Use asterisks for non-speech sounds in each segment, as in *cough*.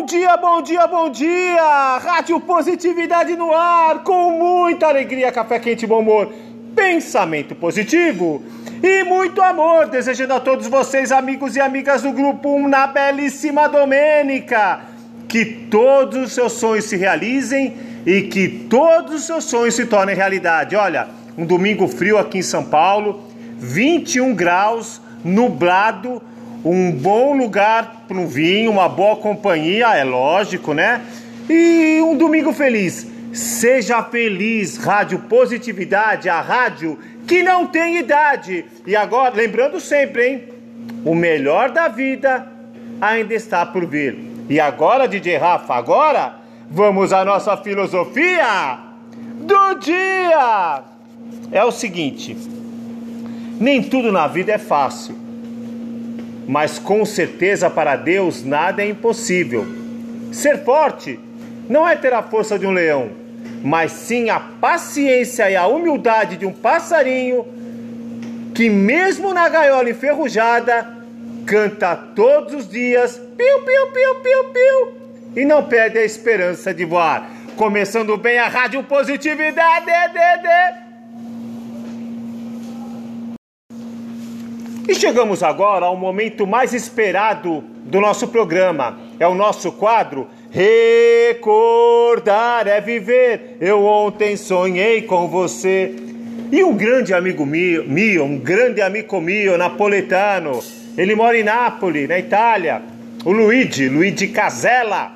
Bom dia, bom dia, bom dia! Rádio Positividade no ar, com muita alegria, café quente, bom humor, pensamento positivo e muito amor, desejando a todos vocês, amigos e amigas do Grupo 1, na belíssima Domênica, que todos os seus sonhos se realizem e que todos os seus sonhos se tornem realidade. Olha, um domingo frio aqui em São Paulo, 21 graus, nublado, um bom lugar para um vinho, uma boa companhia, é lógico, né? E um domingo feliz. Seja feliz, Rádio Positividade, a rádio que não tem idade. E agora, lembrando sempre, hein? O melhor da vida ainda está por vir. E agora, DJ Rafa, agora vamos à nossa filosofia do dia. É o seguinte: nem tudo na vida é fácil mas com certeza para Deus nada é impossível. Ser forte não é ter a força de um leão, mas sim a paciência e a humildade de um passarinho que, mesmo na gaiola enferrujada, canta todos os dias piu, piu, piu, piu, piu e não perde a esperança de voar. Começando bem a Rádio Positividade. De. E chegamos agora ao momento mais esperado do nosso programa. É o nosso quadro Recordar é Viver. Eu ontem sonhei com você. E um grande amigo mio um grande amigo mio, napoletano, ele mora em Nápoles, na Itália, o Luigi, Luigi Casella.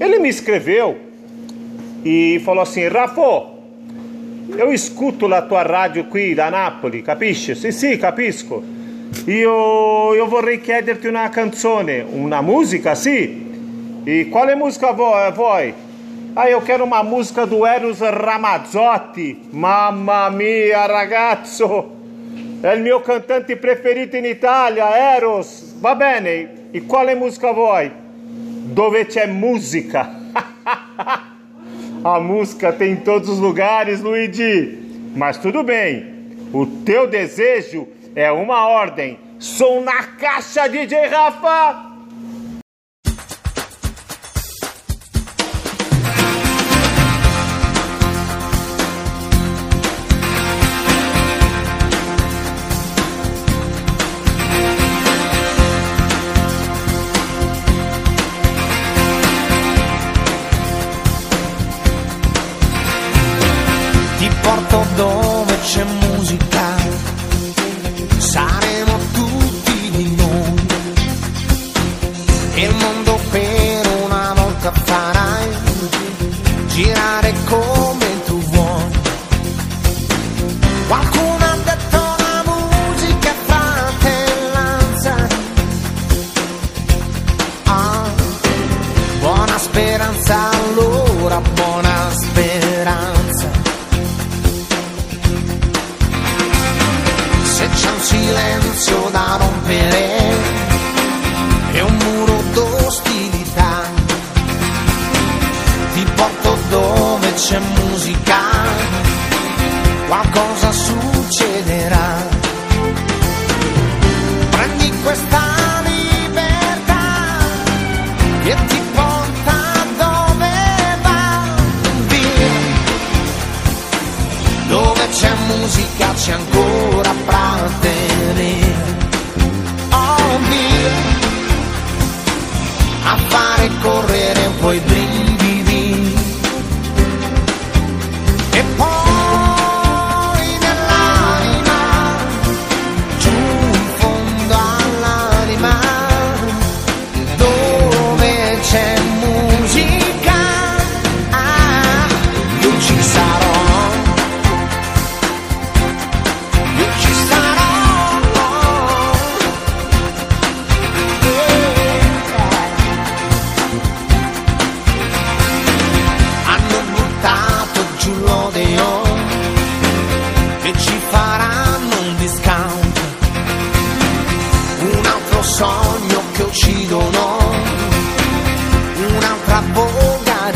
Ele me escreveu e falou assim: Rafo, eu escuto la tua rádio qui da Napoli, capisci? Sì, sì, capisco. Io, io vorrei chiederti una canzone, una musica, sì. E quale musica vuoi? Ah, eu quero uma música do Eros Ramazzotti. Mamma mia, ragazzo! É il mio cantante preferito in Italia, Eros. Va bene. E quale música vuoi? Dove c'è musica? *laughs* A música tem em todos os lugares, Luigi. Mas tudo bem. O teu desejo é uma ordem. Som na caixa, DJ Rafa!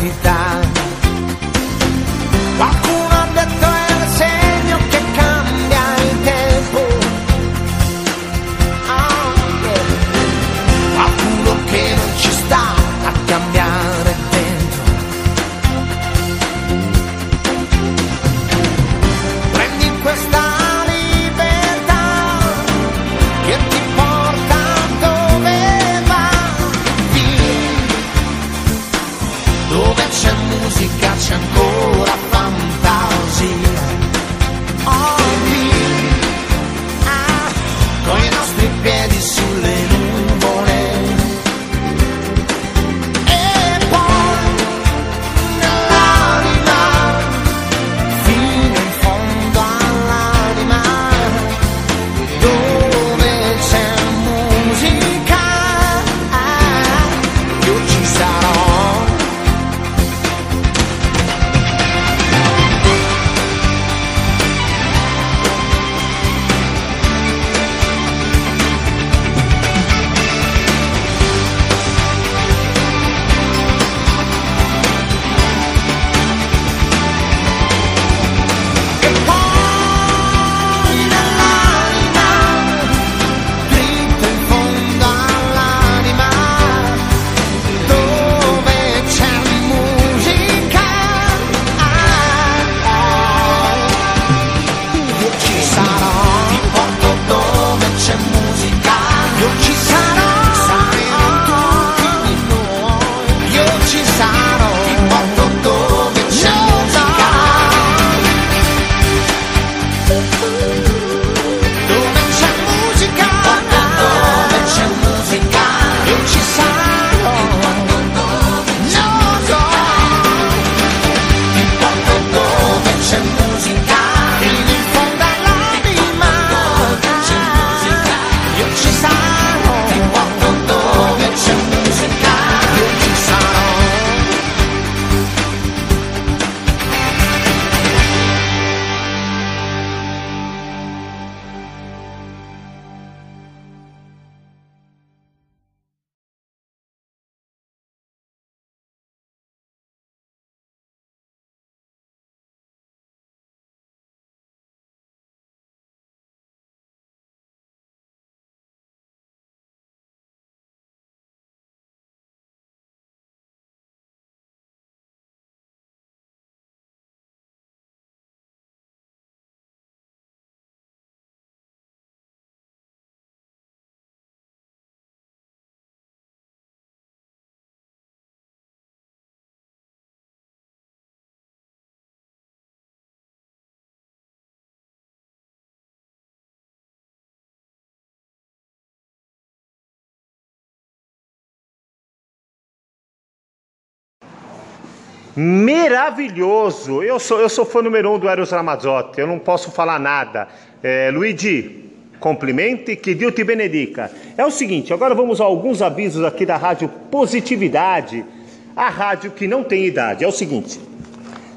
duvidar. Maravilhoso. Eu sou, eu sou fã número um do Eros Ramazzotti, eu não posso falar nada. É, Luigi, complimente, que Deus te benedica. É o seguinte, agora vamos a alguns avisos aqui da Rádio Positividade, a rádio que não tem idade. É o seguinte,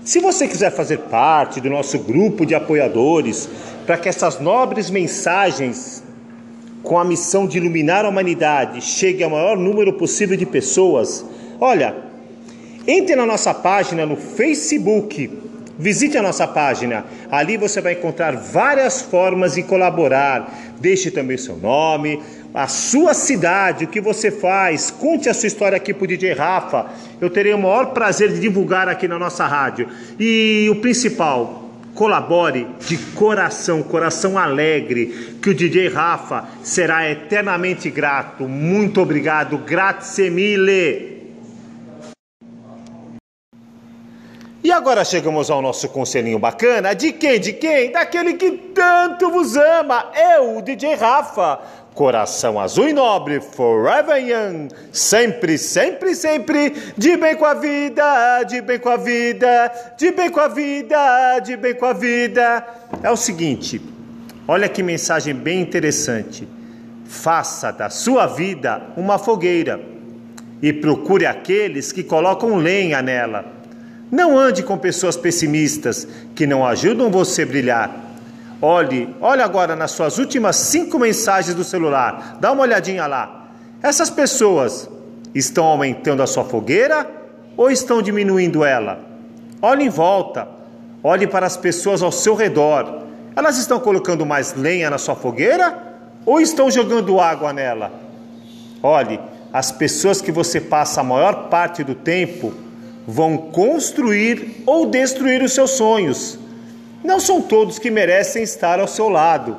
se você quiser fazer parte do nosso grupo de apoiadores, para que essas nobres mensagens com a missão de iluminar a humanidade chegue ao maior número possível de pessoas, olha, entre na nossa página no Facebook, visite a nossa página. Ali você vai encontrar várias formas de colaborar. Deixe também seu nome, a sua cidade, o que você faz. Conte a sua história aqui para o DJ Rafa. Eu terei o maior prazer de divulgar aqui na nossa rádio. E o principal, colabore de coração, coração alegre, que o DJ Rafa será eternamente grato. Muito obrigado, grazie mille. Agora chegamos ao nosso conselhinho bacana. De quem? De quem? Daquele que tanto vos ama. Eu, o DJ Rafa. Coração azul e nobre, forever young. Sempre, sempre, sempre. De bem com a vida, de bem com a vida, de bem com a vida, de bem com a vida. É o seguinte, olha que mensagem bem interessante. Faça da sua vida uma fogueira e procure aqueles que colocam lenha nela não ande com pessoas pessimistas que não ajudam você a brilhar. Olhe, olhe agora nas suas últimas cinco mensagens do celular. Dá uma olhadinha lá. Essas pessoas estão aumentando a sua fogueira ou estão diminuindo ela? Olhe em volta. Olhe para as pessoas ao seu redor. Elas estão colocando mais lenha na sua fogueira ou estão jogando água nela? Olhe, as pessoas que você passa a maior parte do tempo vão construir ou destruir os seus sonhos. Não são todos que merecem estar ao seu lado.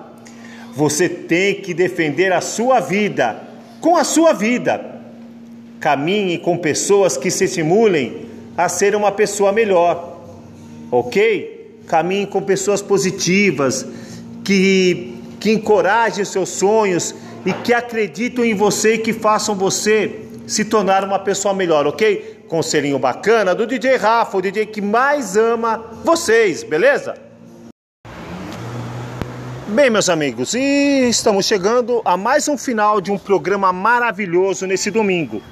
Você tem que defender a sua vida com a sua vida. Caminhe com pessoas que se estimulem a ser uma pessoa melhor. Ok? Caminhe com pessoas positivas, que, que encorajem os seus sonhos e que acreditam em você e que façam você se tornar uma pessoa melhor, ok? Conselhinho bacana do DJ Rafa, o DJ que mais ama vocês, beleza? Bem, meus amigos, e estamos chegando a mais um final de um programa maravilhoso nesse domingo.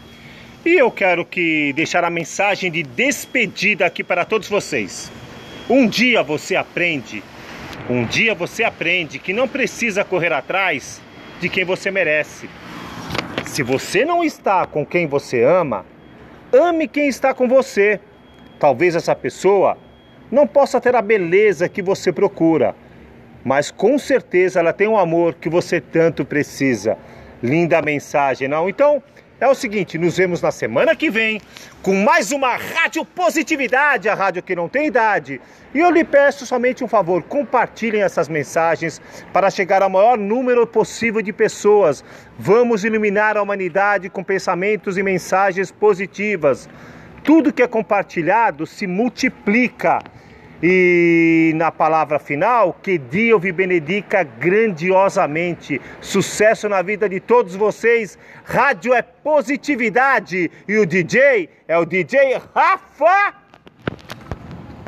E eu quero que deixar a mensagem de despedida aqui para todos vocês. Um dia você aprende, um dia você aprende que não precisa correr atrás de quem você merece. Se você não está com quem você ama, Ame quem está com você. Talvez essa pessoa não possa ter a beleza que você procura, mas com certeza ela tem um amor que você tanto precisa. Linda mensagem, não? Então, é o seguinte, nos vemos na semana que vem com mais uma Rádio Positividade, a rádio que não tem idade. E eu lhe peço somente um favor, compartilhem essas mensagens para chegar ao maior número possível de pessoas. Vamos iluminar a humanidade com pensamentos e mensagens positivas. Tudo que é compartilhado se multiplica. E na palavra final, que Deus vi benedica grandiosamente. Sucesso na vida de todos vocês. Rádio é positividade e o DJ é o DJ Rafa